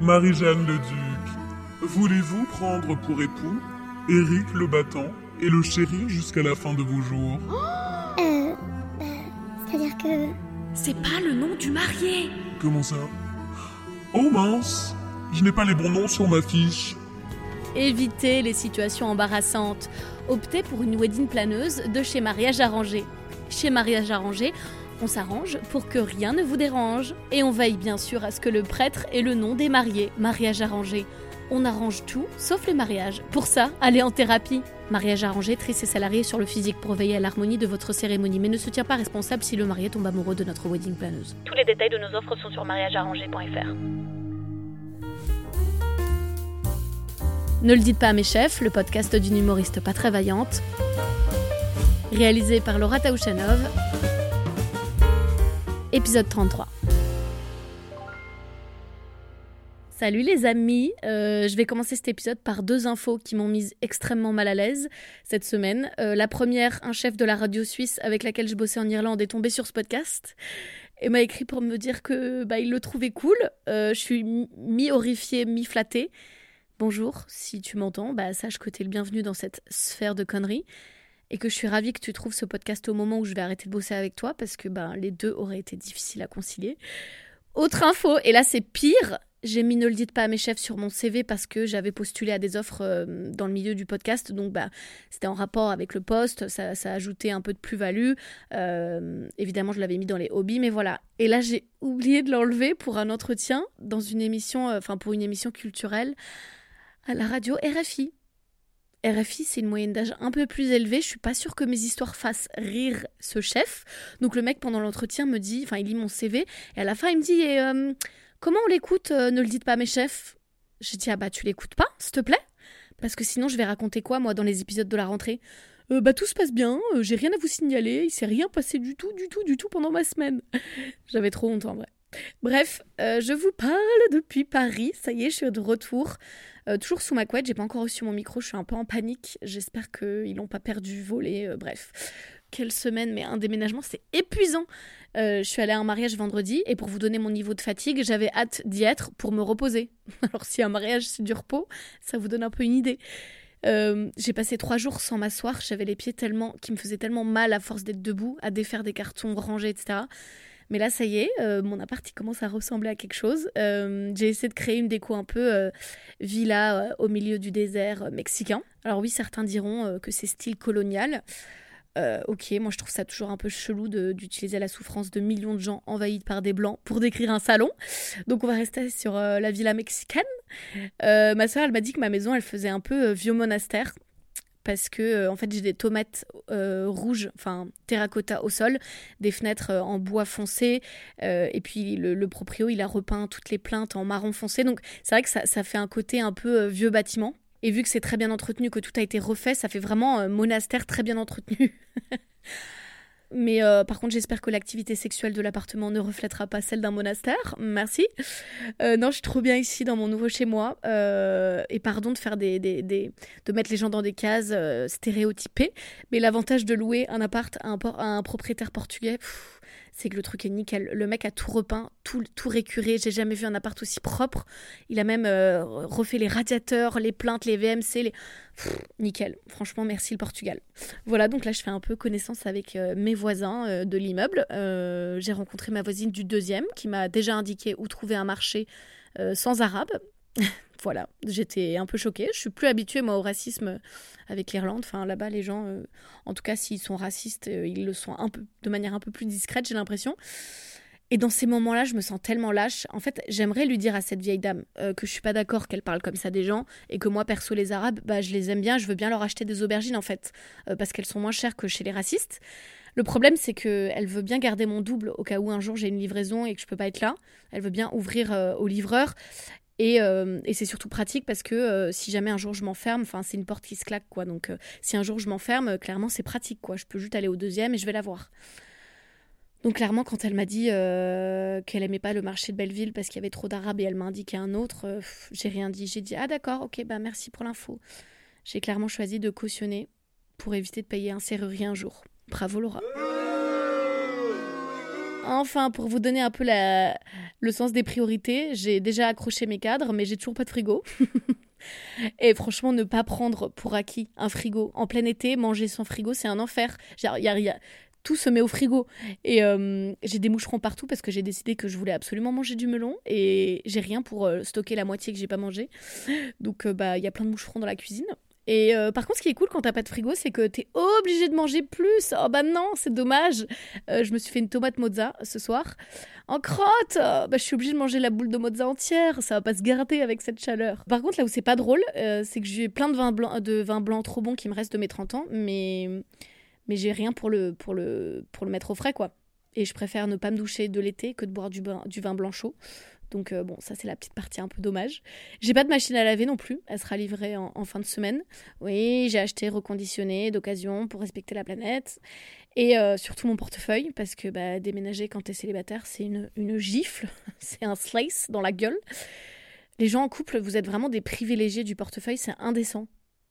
Marie-Jeanne le Duc, voulez-vous prendre pour époux Éric le Battant et le chérir jusqu'à la fin de vos jours? Euh. Bah, c'est-à-dire que. C'est pas le nom du marié Comment ça? Oh mince Je n'ai pas les bons noms sur ma fiche. Évitez les situations embarrassantes. Optez pour une wedding planeuse de chez Mariage Arrangé. Chez Mariage Arrangé, on s'arrange pour que rien ne vous dérange. Et on veille bien sûr à ce que le prêtre ait le nom des mariés. Mariage Arrangé. On arrange tout, sauf les mariages. Pour ça, allez en thérapie. Mariage arrangé trie ses salariés sur le physique pour veiller à l'harmonie de votre cérémonie, mais ne se tient pas responsable si le marié tombe amoureux de notre wedding planeuse. Tous les détails de nos offres sont sur mariagearrangé.fr. Ne le dites pas à mes chefs, le podcast d'une humoriste pas très vaillante. Réalisé par Laura Taouchanov. Épisode 33. Salut les amis, Euh, je vais commencer cet épisode par deux infos qui m'ont mise extrêmement mal à l'aise cette semaine. Euh, la première, un chef de la radio suisse avec laquelle je bossais en Irlande est tombé sur ce podcast et m'a écrit pour me dire que bah, il le trouvait cool. Euh, je suis mi-horrifiée, mi-flattée. Bonjour, si tu m'entends, bah, sache que tu es le bienvenu dans cette sphère de conneries et que je suis ravie que tu trouves ce podcast au moment où je vais arrêter de bosser avec toi parce que bah, les deux auraient été difficiles à concilier. Autre info, et là c'est pire, j'ai mis ne le dites pas à mes chefs sur mon CV parce que j'avais postulé à des offres euh, dans le milieu du podcast, donc bah, c'était en rapport avec le poste, ça, ça ajoutait un peu de plus-value. Euh, évidemment, je l'avais mis dans les hobbies, mais voilà. Et là, j'ai oublié de l'enlever pour un entretien dans une émission, euh, enfin pour une émission culturelle à la radio RFI. RFI, c'est une moyenne d'âge un peu plus élevée. Je suis pas sûre que mes histoires fassent rire ce chef. Donc le mec pendant l'entretien me dit, enfin il lit mon CV et à la fin il me dit euh, comment on l'écoute euh, Ne le dites pas mes chefs? J'ai dit ah bah tu l'écoutes pas, s'il te plaît, parce que sinon je vais raconter quoi moi dans les épisodes de la rentrée? Euh, Bah tout se passe bien, j'ai rien à vous signaler, il s'est rien passé du tout, du tout, du tout pendant ma semaine. J'avais trop honte en vrai. Bref, je vous parle depuis Paris. Ça y est, je suis de retour. Euh, toujours sous ma couette, j'ai pas encore reçu mon micro, je suis un peu en panique. J'espère qu'ils l'ont pas perdu, volé. euh, bref, quelle semaine, mais un déménagement, c'est épuisant. Euh, je suis allée à un mariage vendredi et pour vous donner mon niveau de fatigue, j'avais hâte d'y être pour me reposer. Alors, si un mariage c'est du repos, ça vous donne un peu une idée. J'ai passé trois jours sans m'asseoir, j'avais les pieds tellement qui me faisaient tellement mal à force d'être debout, à défaire des cartons rangés, etc. Mais là, ça y est, euh, mon appart il commence à ressembler à quelque chose. Euh, j'ai essayé de créer une déco un peu euh, villa au milieu du désert mexicain. Alors oui, certains diront que c'est style colonial. Ok, moi je trouve ça toujours un peu chelou d'utiliser la souffrance de millions de gens envahis par des blancs pour décrire un salon. Donc on va rester sur la villa mexicaine. Ma soeur, elle m'a dit que ma maison, elle faisait un peu vieux monastère parce que euh, en fait j'ai des tomates euh, rouges, enfin terracotta au sol, des fenêtres euh, en bois foncé, et puis le, proprio il a repeint toutes les plaintes en marron foncé, donc c'est vrai que ça, ça fait un côté un peu vieux bâtiment. Et vu que c'est très bien entretenu, que tout a été refait, ça fait vraiment monastère très bien entretenu. Mais euh, par contre, j'espère que l'activité sexuelle de l'appartement ne reflètera pas celle d'un monastère. Merci. Euh, non, je suis trop bien ici dans mon nouveau chez moi. Euh, et pardon de faire des, de mettre les gens dans des cases stéréotypées. Mais l'avantage de louer un appart à un, propriétaire portugais, c'est que le truc est nickel. Le mec a tout repeint, tout, tout récuré. J'ai jamais vu un appart aussi propre. Il a même euh, refait les radiateurs, les plaintes, les VMC, les... Nickel. Franchement, merci le Portugal. Voilà, donc là, je fais un peu connaissance avec euh, mes voisins euh, de l'immeuble. J'ai rencontré ma voisine du deuxième qui m'a déjà indiqué où trouver un marché sans arabe. voilà, j'étais un peu choquée. Je suis plus habituée, moi, au racisme avec l'Irlande. Enfin, là-bas, les gens, euh, en tout cas, s'ils sont racistes, euh, ils le sont de manière un peu plus discrète, j'ai l'impression. Et dans ces moments-là, je me sens tellement lâche. En fait, j'aimerais lui dire à cette vieille dame euh, que je suis pas d'accord qu'elle parle comme ça des gens et que moi, perso, les Arabes, bah, je les aime bien. Je veux bien leur acheter des aubergines, en fait, parce qu'elles sont moins chères que chez les racistes. Le problème, c'est que elle veut bien garder mon double au cas où un jour j'ai une livraison et que je peux pas être là. Elle veut bien ouvrir euh, au livreur. Et, euh, et c'est surtout pratique parce que euh, si jamais un jour je m'enferme, enfin c'est une porte qui se claque quoi. Donc euh, si un jour je m'enferme, clairement c'est pratique quoi. Je peux juste aller au deuxième et je vais la voir. Donc clairement quand elle m'a dit qu'elle aimait pas le marché de Belleville parce qu'il y avait trop d'arabes et elle m'a indiqué un autre, j'ai rien dit. J'ai dit ah d'accord, ok bah merci pour l'info. J'ai clairement choisi de cautionner pour éviter de payer un serrurier un jour. Bravo Laura. Enfin, pour vous donner un peu le sens des priorités, j'ai déjà accroché mes cadres, mais j'ai toujours pas de frigo. Et franchement, ne pas prendre pour acquis un frigo en plein été, manger sans frigo, c'est un enfer. Y y a, tout se met au frigo. Et euh, j'ai des moucherons partout parce que j'ai décidé que je voulais absolument manger du melon et j'ai rien pour euh, stocker la moitié que j'ai pas mangé. Donc, euh, bah, il y a plein de moucherons dans la cuisine. Et par contre, ce qui est cool quand t'as pas de frigo, c'est que t'es obligé de manger plus. Oh bah non, c'est dommage. je me suis fait une tomate mozza ce soir. En crotte Bah je suis obligée de manger la boule de mozza entière. Ça va pas se garder avec cette chaleur. Par contre, là où c'est pas drôle, c'est que j'ai plein de vin blanc, de trop bon qui me reste de mes 30 ans. Mais mais j'ai rien pour le, pour, le, pour le mettre au frais, quoi. Et je préfère ne pas me doucher de l'été que de boire du, du vin blanc chaud. Donc euh, bon, ça c'est la petite partie un peu dommage. J'ai pas de machine à laver non plus, elle sera livrée en, fin de semaine. Oui, j'ai acheté reconditionné d'occasion pour respecter la planète. Et euh, surtout mon portefeuille, parce que bah, déménager quand t'es célibataire, c'est une, une gifle, c'est un slice dans la gueule. Les gens en couple, vous êtes vraiment des privilégiés du portefeuille, c'est indécent.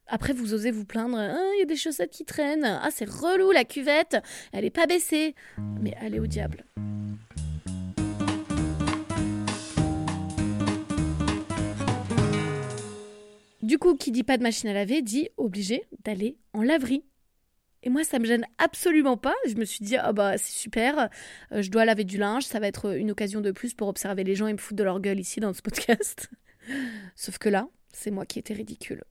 Après, vous osez vous plaindre, ah, il y a des chaussettes qui traînent, ah c'est relou la cuvette, elle est pas baissée. Mais allez au diable. Du coup, qui dit pas de machine à laver dit obligé d'aller en laverie. Et moi, ça me gêne absolument pas. Je me suis dit, ah bah c'est super, euh, je dois laver du linge, ça va être une occasion de plus pour observer les gens et me foutre de leur gueule ici dans ce podcast. Sauf que là, c'est moi qui étais ridicule.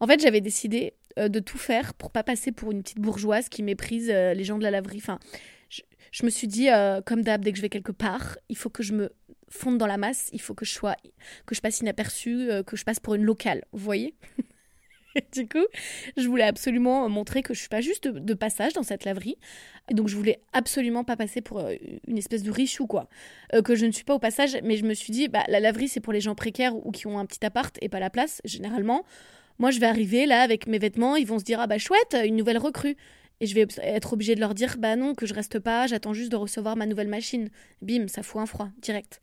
En fait, j'avais décidé euh, de tout faire pour pas passer pour une petite bourgeoise qui méprise euh, les gens de la laverie. Enfin, je, me suis dit, comme d'hab, dès que je vais quelque part, il faut que je me fonde dans la masse, il faut que je sois, que je passe inaperçue, que je passe pour une locale. Vous voyez du coup, je voulais absolument montrer que je suis pas juste de, passage dans cette laverie. Donc, je voulais absolument pas passer pour une espèce de richou, quoi. que je ne suis pas au passage, mais je me suis dit, bah, la laverie, c'est pour les gens précaires ou qui ont un petit appart et pas la place, généralement. Moi, je vais arriver là avec mes vêtements, ils vont se dire ah bah chouette, une nouvelle recrue. Et je vais être obligée de leur dire bah non, que je reste pas, j'attends juste de recevoir ma nouvelle machine. Bim, ça fout un froid, direct.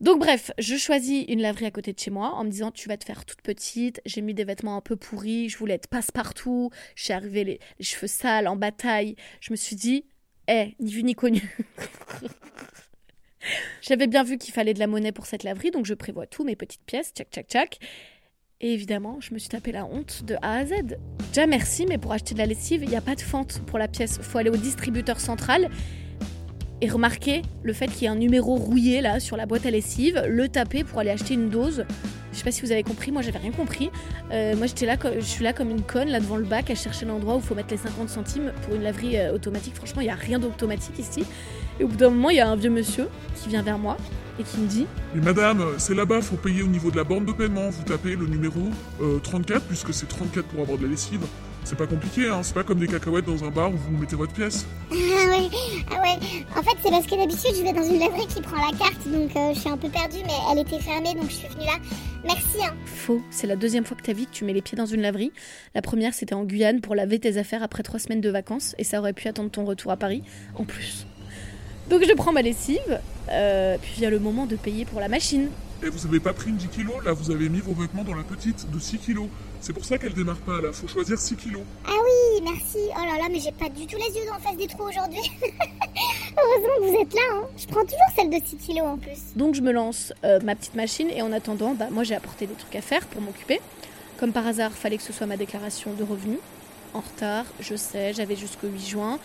Donc bref, je choisis une laverie à côté de chez moi en me disant tu vas te faire toute petite, j'ai mis des vêtements un peu pourris, je voulais être passe-partout, je suis arrivée les, cheveux sales, en bataille. Je me suis dit, eh, ni vu ni connu. J'avais bien vu qu'il fallait de la monnaie pour cette laverie, donc je prévois tout, mes petites pièces, tchac tchac tchac. Et évidemment, je me suis tapé la honte de A à Z. Déjà merci, mais pour acheter de la lessive, il n'y a pas de fente pour la pièce. faut aller au distributeur central et remarquer le fait qu'il y a un numéro rouillé là sur la boîte à lessive, le taper pour aller acheter une dose. Je sais pas si vous avez compris, moi j'avais rien compris. Euh, moi je suis là comme une conne là devant le bac à chercher l'endroit où il faut mettre les 50 centimes pour une laverie euh, automatique. Franchement, il n'y a rien d'automatique ici. Et au bout d'un moment, il y a un vieux monsieur qui vient vers moi et qui me dit Mais madame, c'est là-bas, faut payer au niveau de la borne de paiement. Vous tapez le numéro 34, euh, puisque c'est 34 pour avoir de la lessive. C'est pas compliqué, hein, c'est pas comme des cacahuètes dans un bar où vous mettez votre pièce. Ah ouais, ah ouais. En fait, c'est parce que d'habitude, je vais dans une laverie qui prend la carte, donc euh, je suis un peu perdue, mais elle était fermée, donc je suis venue là. Merci. Hein. Faux, c'est la deuxième fois que ta vie que tu mets les pieds dans une laverie. La première, c'était en Guyane pour laver tes affaires après trois semaines de vacances, et ça aurait pu attendre ton retour à Paris, en plus. Donc je prends ma lessive, euh, puis vient le moment de payer pour la machine. Et vous avez pas pris une 10 kilos, là vous avez mis vos vêtements dans la petite de 6 kilos. C'est pour ça qu'elle démarre pas là, faut choisir 6 kilos. Ah oui, merci. Oh là là, mais j'ai pas du tout les yeux en face des trous aujourd'hui. Heureusement que vous êtes là, hein. Je prends toujours celle de 6 kilos en plus. Donc je me lance euh, ma petite machine et en attendant, bah, moi j'ai apporté des trucs à faire pour m'occuper. Comme par hasard, fallait que ce soit ma déclaration de revenus. En retard, je sais, j'avais jusqu'au 8 juin.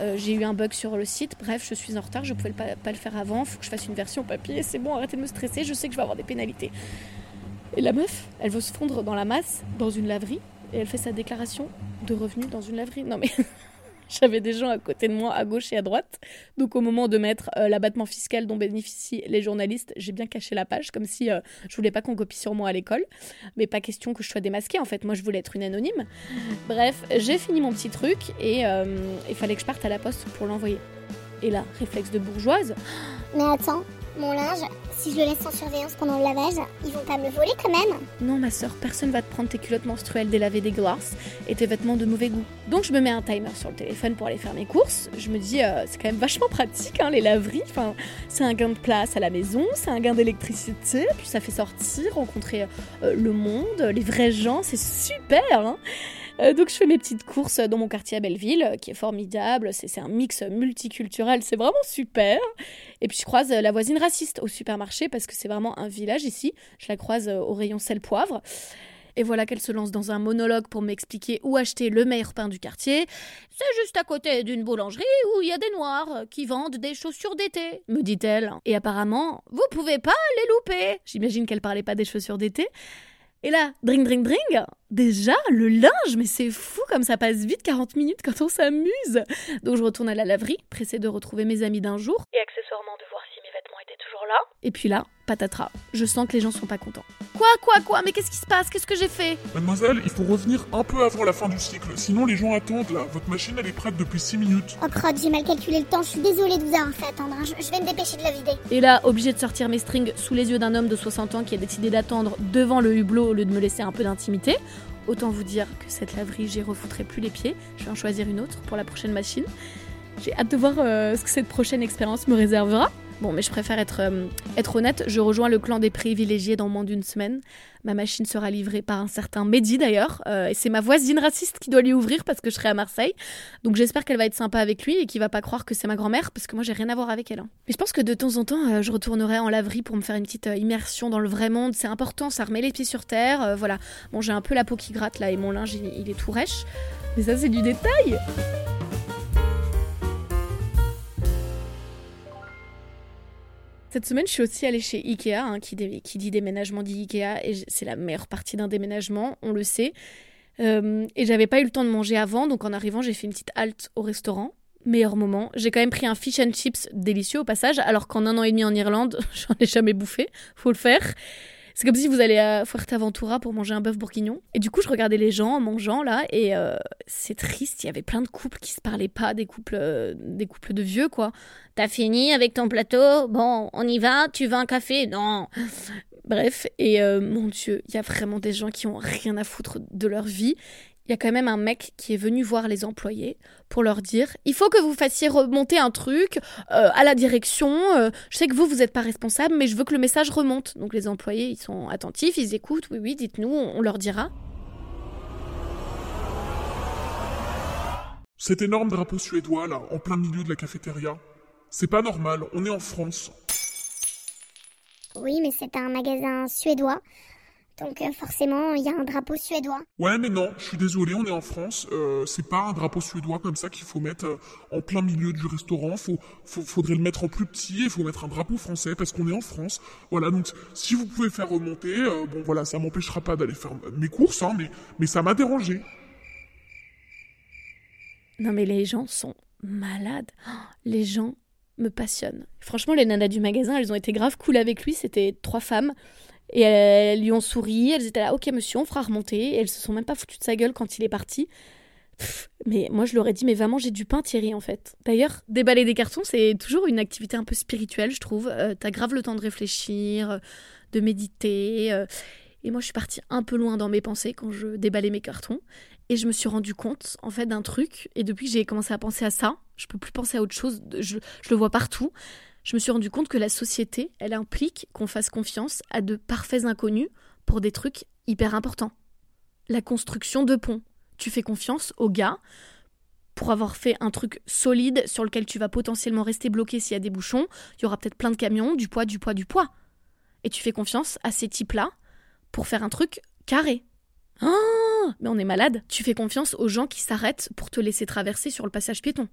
Euh, j'ai eu un bug sur le site, bref, je suis en retard, je pouvais pas, pas le faire avant, faut que je fasse une version papier, c'est bon, arrêtez de me stresser, je sais que je vais avoir des pénalités. Et la meuf, elle veut se fondre dans la masse, dans une laverie, et elle fait sa déclaration de revenus dans une laverie. Non mais J'avais des gens à côté de moi, à gauche et à droite. Donc au moment de mettre euh, l'abattement fiscal dont bénéficient les journalistes, j'ai bien caché la page, comme si euh, je voulais pas qu'on copie sur moi à l'école. Mais pas question que je sois démasquée, en fait. Moi, je voulais être une anonyme. Bref, j'ai fini mon petit truc et euh, il fallait que je parte à la poste pour l'envoyer. Et là, réflexe de bourgeoise. Mais attends, mon linge, si je le laisse en surveillance pendant le lavage, ils vont pas me le voler quand même Non, ma soeur, personne va te prendre tes culottes menstruelles délavées dégueulasses et tes vêtements de mauvais goût. Donc je me mets un timer sur le téléphone pour aller faire mes courses. Je me dis, euh, c'est quand même vachement pratique, hein, les laveries. Enfin, c'est un gain de place à la maison, c'est un gain d'électricité, puis ça fait sortir, rencontrer euh, le monde, les vrais gens, c'est super. Hein Euh, donc je fais mes petites courses dans mon quartier à Belleville, euh, qui est formidable. C'est un mix multiculturel, c'est vraiment super. Et puis je croise la voisine raciste au supermarché parce que c'est vraiment un village ici. Je la croise au rayon sel-poivre. Et voilà qu'elle se lance dans un monologue pour m'expliquer où acheter le meilleur pain du quartier. C'est juste à côté d'une boulangerie où il y a des noirs qui vendent des chaussures d'été, me dit-elle. Et apparemment, vous pouvez pas les louper. J'imagine qu'elle parlait pas des chaussures d'été. Et là, dring, dring, dring, déjà, le linge, mais c'est fou comme ça passe vite 40 minutes quand on s'amuse. Donc je retourne à la laverie, pressée de retrouver mes amis d'un jour. Et accessoirement de voir si mes vêtements étaient toujours là. Et puis là, patatras, je sens que les gens sont pas contents. Quoi, quoi, quoi Mais qu'est-ce qui se passe? Qu'est-ce que j'ai fait? Mademoiselle, il faut revenir un peu avant la fin du cycle, sinon les gens attendent là. Votre machine elle est prête depuis 6 minutes. Oh crotte, j'ai mal calculé le temps, je suis désolée de vous avoir fait attendre, hein. je, je vais me dépêcher de la vider. Et là, obligé de sortir mes strings sous les yeux d'un homme de 60 ans qui a décidé d'attendre devant le hublot au lieu de me laisser un peu d'intimité. Autant vous dire que cette laverie, j'y refoutrai plus les pieds. Je vais en choisir une autre pour la prochaine machine. J'ai hâte de voir euh, ce que cette prochaine expérience me réservera. Bon, mais je préfère être, euh, être honnête, je rejoins le clan des privilégiés dans moins d'une semaine. Ma machine sera livrée par un certain Mehdi d'ailleurs, euh, et c'est ma voisine raciste qui doit lui ouvrir parce que je serai à Marseille. Donc j'espère qu'elle va être sympa avec lui et qu'il va pas croire que c'est ma grand-mère parce que moi j'ai rien à voir avec elle. hein. Mais je pense que de temps en temps, euh, je retournerai en laverie pour me faire une petite immersion dans le vrai monde. C'est important, ça remet les pieds sur terre. voilà. Bon, j'ai un peu la peau qui gratte là et mon linge il, il est tout rêche. Mais ça, c'est du détail. Cette semaine, je suis aussi allée chez Ikea, hein, qui, dit déménagement dit Ikea, et c'est la meilleure partie d'un déménagement, on le sait. Euh, et j'avais pas eu le temps de manger avant, donc en arrivant, j'ai fait une petite halte au restaurant. Meilleur moment. J'ai quand même pris un fish and chips délicieux au passage, alors qu'en un an et demi en Irlande, j'en ai jamais bouffé. Faut le faire. C'est comme si vous allez à Fuerteventura pour manger un bœuf bourguignon. Et du coup, je regardais les gens en mangeant là, et euh, c'est triste. Il y avait plein de couples qui se parlaient pas, des couples, euh, des couples de vieux quoi. T'as fini avec ton plateau? Bon, on y va? Tu veux un café? Non. Bref, et euh, mon Dieu, il y a vraiment des gens qui ont rien à foutre de leur vie. Il y a quand même un mec qui est venu voir les employés pour leur dire il faut que vous fassiez remonter un truc euh, à la direction. euh, je sais que vous, vous n'êtes pas responsable, mais je veux que le message remonte. Donc les employés, ils sont attentifs, ils écoutent. Oui, oui, dites-nous, on on leur dira. Cet énorme drapeau suédois là, en plein milieu de la cafétéria. C'est pas normal, on est en France. Oui, mais c'est un magasin suédois, donc euh, forcément, il y a un drapeau suédois. Ouais, mais non, je suis désolé, on est en France. Euh, c'est pas un drapeau suédois comme ça qu'il faut mettre euh, en plein milieu du restaurant. Faut, faut, faudrait le mettre en plus petit. Il faut mettre un drapeau français parce qu'on est en France. Voilà, donc si vous pouvez faire remonter, euh, bon voilà, ça m'empêchera pas d'aller faire mes courses, hein, mais, mais ça m'a dérangé. Non mais les gens sont malades. Oh, Les gens me passionnent. Franchement, les nanas du magasin, elles ont été grave cool avec lui. C'était trois femmes. Et elles lui ont souri. Elles étaient là, ok monsieur, on fera remonter. Et elles se sont même pas foutues de sa gueule quand il est parti. Pff, mais moi, je leur ai dit, mais vraiment, j'ai du pain, Thierry, en fait. D'ailleurs, déballer des cartons, c'est toujours une activité un peu spirituelle, je trouve. Euh, T'as grave le temps de réfléchir, euh, de méditer. euh. Et moi, je suis partie un peu loin dans mes pensées quand je déballais mes cartons. Et je me suis rendu compte, en fait, d'un truc. Et depuis que j'ai commencé à penser à ça, je peux plus penser à autre chose. Je le vois partout. Je me suis rendu compte que la société, elle implique qu'on fasse confiance à de parfaits inconnus pour des trucs hyper importants. La construction de ponts. Tu fais confiance aux gars pour avoir fait un truc solide sur lequel tu vas potentiellement rester bloqué s'il y a des bouchons. Il y aura peut-être plein de camions, du poids, du poids, du poids. Et tu fais confiance à ces types-là pour faire un truc carré. Ah, mais on est malade. Tu fais confiance aux gens qui s'arrêtent pour te laisser traverser sur le passage piéton.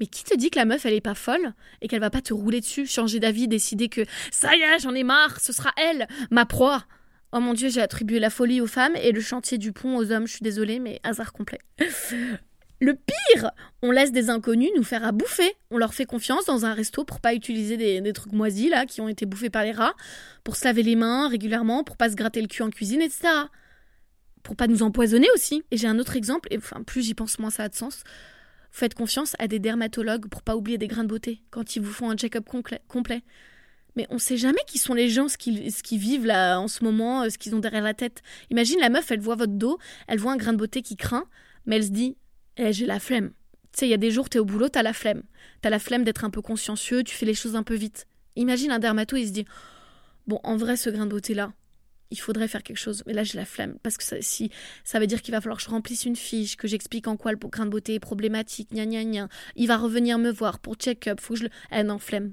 Mais qui te dit que la meuf, elle est pas folle et qu'elle va pas te rouler dessus, changer d'avis, décider que ça y est, j'en ai marre, ce sera elle, ma proie. Oh mon dieu, j'ai attribué la folie aux femmes et le chantier du pont aux hommes, je suis désolée, mais hasard complet. Le pire, on laisse des inconnus nous faire à bouffer. On leur fait confiance dans un resto pour pas utiliser des, des trucs moisis là qui ont été bouffés par les rats, pour se laver les mains régulièrement, pour pas se gratter le cul en cuisine, etc. Pour pas nous empoisonner aussi. Et j'ai un autre exemple, et enfin plus j'y pense moins ça a de sens. Faites confiance à des dermatologues pour pas oublier des grains de beauté quand ils vous font un check-up complet. Mais on sait jamais qui sont les gens, ce qu'ils vivent là en ce moment, euh, ce qu'ils ont derrière la tête. Imagine la meuf, elle voit votre dos, elle voit un grain de beauté qui craint, mais elle se dit Eh, j'ai la flemme. Tu sais, il y a des jours, t'es au boulot, t'as la flemme. T'as la flemme d'être un peu consciencieux, tu fais les choses un peu vite. Imagine un dermato, il se dit Bon, en vrai, ce grain de beauté là, il faudrait faire quelque chose. Mais là, j'ai la flemme. Parce que ça, si, ça veut dire qu'il va falloir que je remplisse une fiche, que j'explique en quoi le grain de beauté est problématique, gna gna gna. Il va revenir me voir pour check-up. Faut que je le. Eh non, flemme.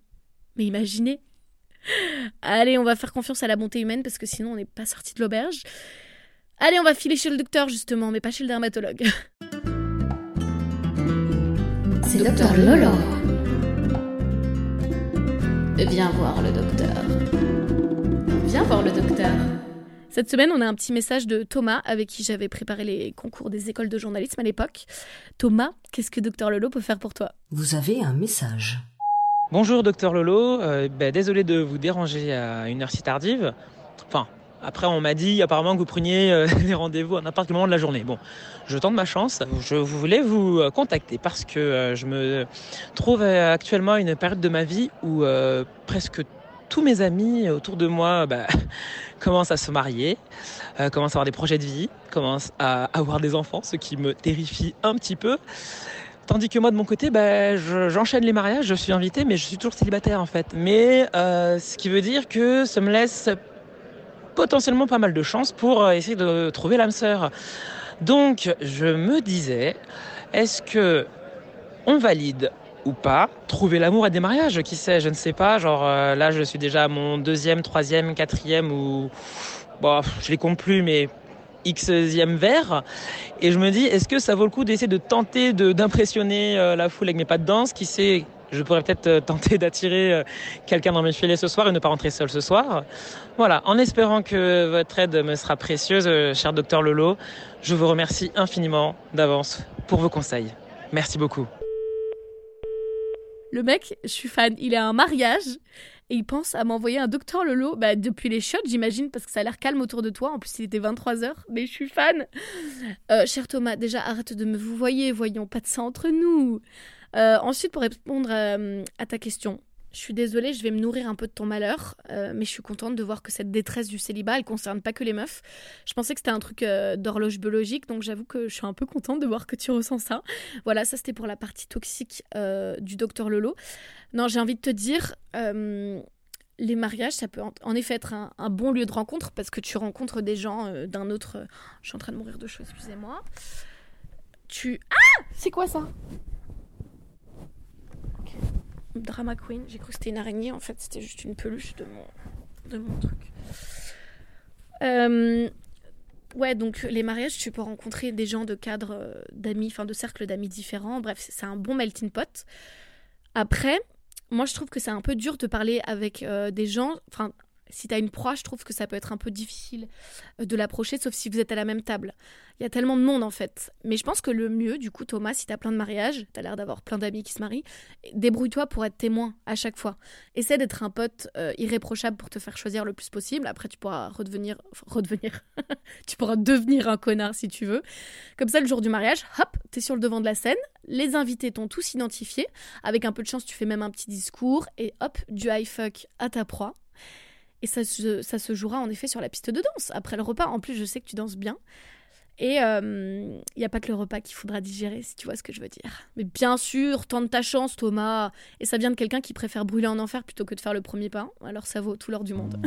Mais imaginez. Allez, on va faire confiance à la bonté humaine parce que sinon, on n'est pas sorti de l'auberge. Allez, on va filer chez le docteur, justement, mais pas chez le dermatologue. C'est docteur Lolo. Viens voir le docteur. Viens voir le docteur. Cette semaine, on a un petit message de Thomas, avec qui j'avais préparé les concours des écoles de journalisme à l'époque. Thomas, qu'est-ce que Docteur Lolo peut faire pour toi? Vous avez un message. Bonjour Docteur Lolo, euh, ben, désolé de vous déranger à une heure si tardive. Enfin, après on m'a dit apparemment que vous preniez euh, les rendez-vous à n'importe quel moment de la journée. Bon, je tente ma chance. Je voulais vous euh, contacter parce que euh, je me trouve euh, actuellement à une période de ma vie où presque tous mes amis autour de moi bah, commencent à se marier, commencent à avoir des projets de vie, commencent à avoir des enfants, ce qui me terrifie un petit peu. Tandis que moi, de mon côté, bah, je- j'enchaîne les mariages, je suis invité, mais je suis toujours célibataire en fait. Mais ce qui veut dire que ça me laisse potentiellement pas mal de chance pour euh, essayer de trouver l'âme sœur. Donc, je me disais, est-ce que on valide ou pas trouver l'amour à des mariages? Qui sait, je ne sais pas. Genre euh, là, je suis déjà à mon deuxième, troisième, quatrième ou bon, je les compte plus, mais xème verre. Et je me dis, est-ce que ça vaut le coup d'essayer de tenter d'impressionner euh, la foule avec mes pas de danse? Qui sait je pourrais peut-être euh, tenter d'attirer euh, quelqu'un dans mes filets ce soir et ne pas rentrer seul ce soir. Voilà, en espérant que votre aide me sera précieuse, euh, cher docteur Lolo, je vous remercie infiniment d'avance pour vos conseils. Merci beaucoup. Le mec, je suis fan, il à un mariage et il pense à m'envoyer un docteur Lolo bah, depuis les shots, j'imagine, parce que ça a l'air calme autour de toi. En plus, il était 23h, mais je suis fan. Cher Thomas, déjà, arrête de me vous voyez, voyons, pas de ça entre nous. Euh, ensuite, pour répondre à, à ta question, je suis désolée, je vais me nourrir un peu de ton malheur, euh, mais je suis contente de voir que cette détresse du célibat, elle concerne pas que les meufs. Je pensais que c'était un truc euh, d'horloge biologique, donc j'avoue que je suis un peu contente de voir que tu ressens ça. Voilà, ça c'était pour la partie toxique euh, du docteur Lolo. Non, j'ai envie de te dire, euh, les mariages, ça peut en, effet être un, un bon lieu de rencontre parce que tu rencontres des gens euh, d'un autre. euh, je suis en train de mourir de chaud, excusez-moi. Tu. Ah C'est quoi ça? Drama Queen, j'ai cru que c'était une araignée, en fait, c'était juste une peluche de mon, de mon truc. Euh, Ouais, donc les mariages, tu peux rencontrer des gens de cadres euh, d'amis, enfin de cercles d'amis différents. Bref, c'est- un bon melting pot. Après, moi je trouve que c'est un peu dur de parler avec euh, des gens. Enfin, si t'as une proie, je trouve que ça peut être un peu difficile euh, de l'approcher, sauf si vous êtes à la même table. Il y a tellement de monde en fait. Mais je pense que le mieux, du coup, Thomas, si t'as plein de mariages, t'as l'air d'avoir plein d'amis qui se marient, débrouille-toi pour être témoin à chaque fois. Essaie d'être un pote euh, irréprochable pour te faire choisir le plus possible. Après, tu pourras redevenir. redevenir. tu pourras devenir un connard si tu veux. Comme ça, le jour du mariage, hop, t'es sur le devant de la scène. Les invités t'ont tous identifié. Avec un peu de chance, tu fais même un petit discours. Et hop, du high fuck à ta proie. Et ça se, ça se jouera en effet sur la piste de danse. Après le repas, en plus, je sais que tu danses bien. Et il n'y a pas que le repas qu'il faudra digérer, si tu vois ce que je veux dire. Mais bien sûr, tente ta chance, Thomas. Et ça vient de quelqu'un qui préfère brûler en enfer plutôt que de faire le premier pas. Alors ça vaut tout l'or du monde.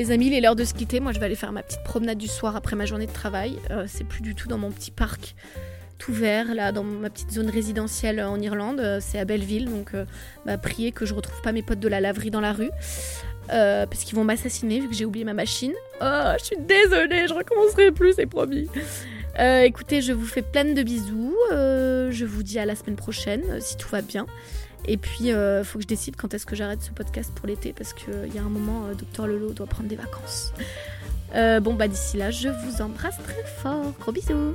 Les amis, il est l'heure de se quitter. Moi, je vais aller faire ma petite promenade du soir après ma journée de travail. Euh, c'est plus du tout dans mon petit parc tout vert, là, dans ma petite zone résidentielle en Irlande. Euh, c'est à Belleville, donc euh, bah, priez que je retrouve pas mes potes de la laverie dans la rue. Parce qu'ils vont m'assassiner vu que j'ai oublié ma machine. Oh, je suis désolée, je recommencerai plus, c'est promis. Écoutez, je vous fais plein de bisous. Je vous dis à la semaine prochaine, si tout va bien. Et puis, il faut que je décide quand est-ce que j'arrête ce podcast pour l'été, parce qu'il y a un moment, euh, Docteur Lolo doit prendre des vacances. Euh, bon, bah d'ici là, je vous embrasse très fort. Gros bisous.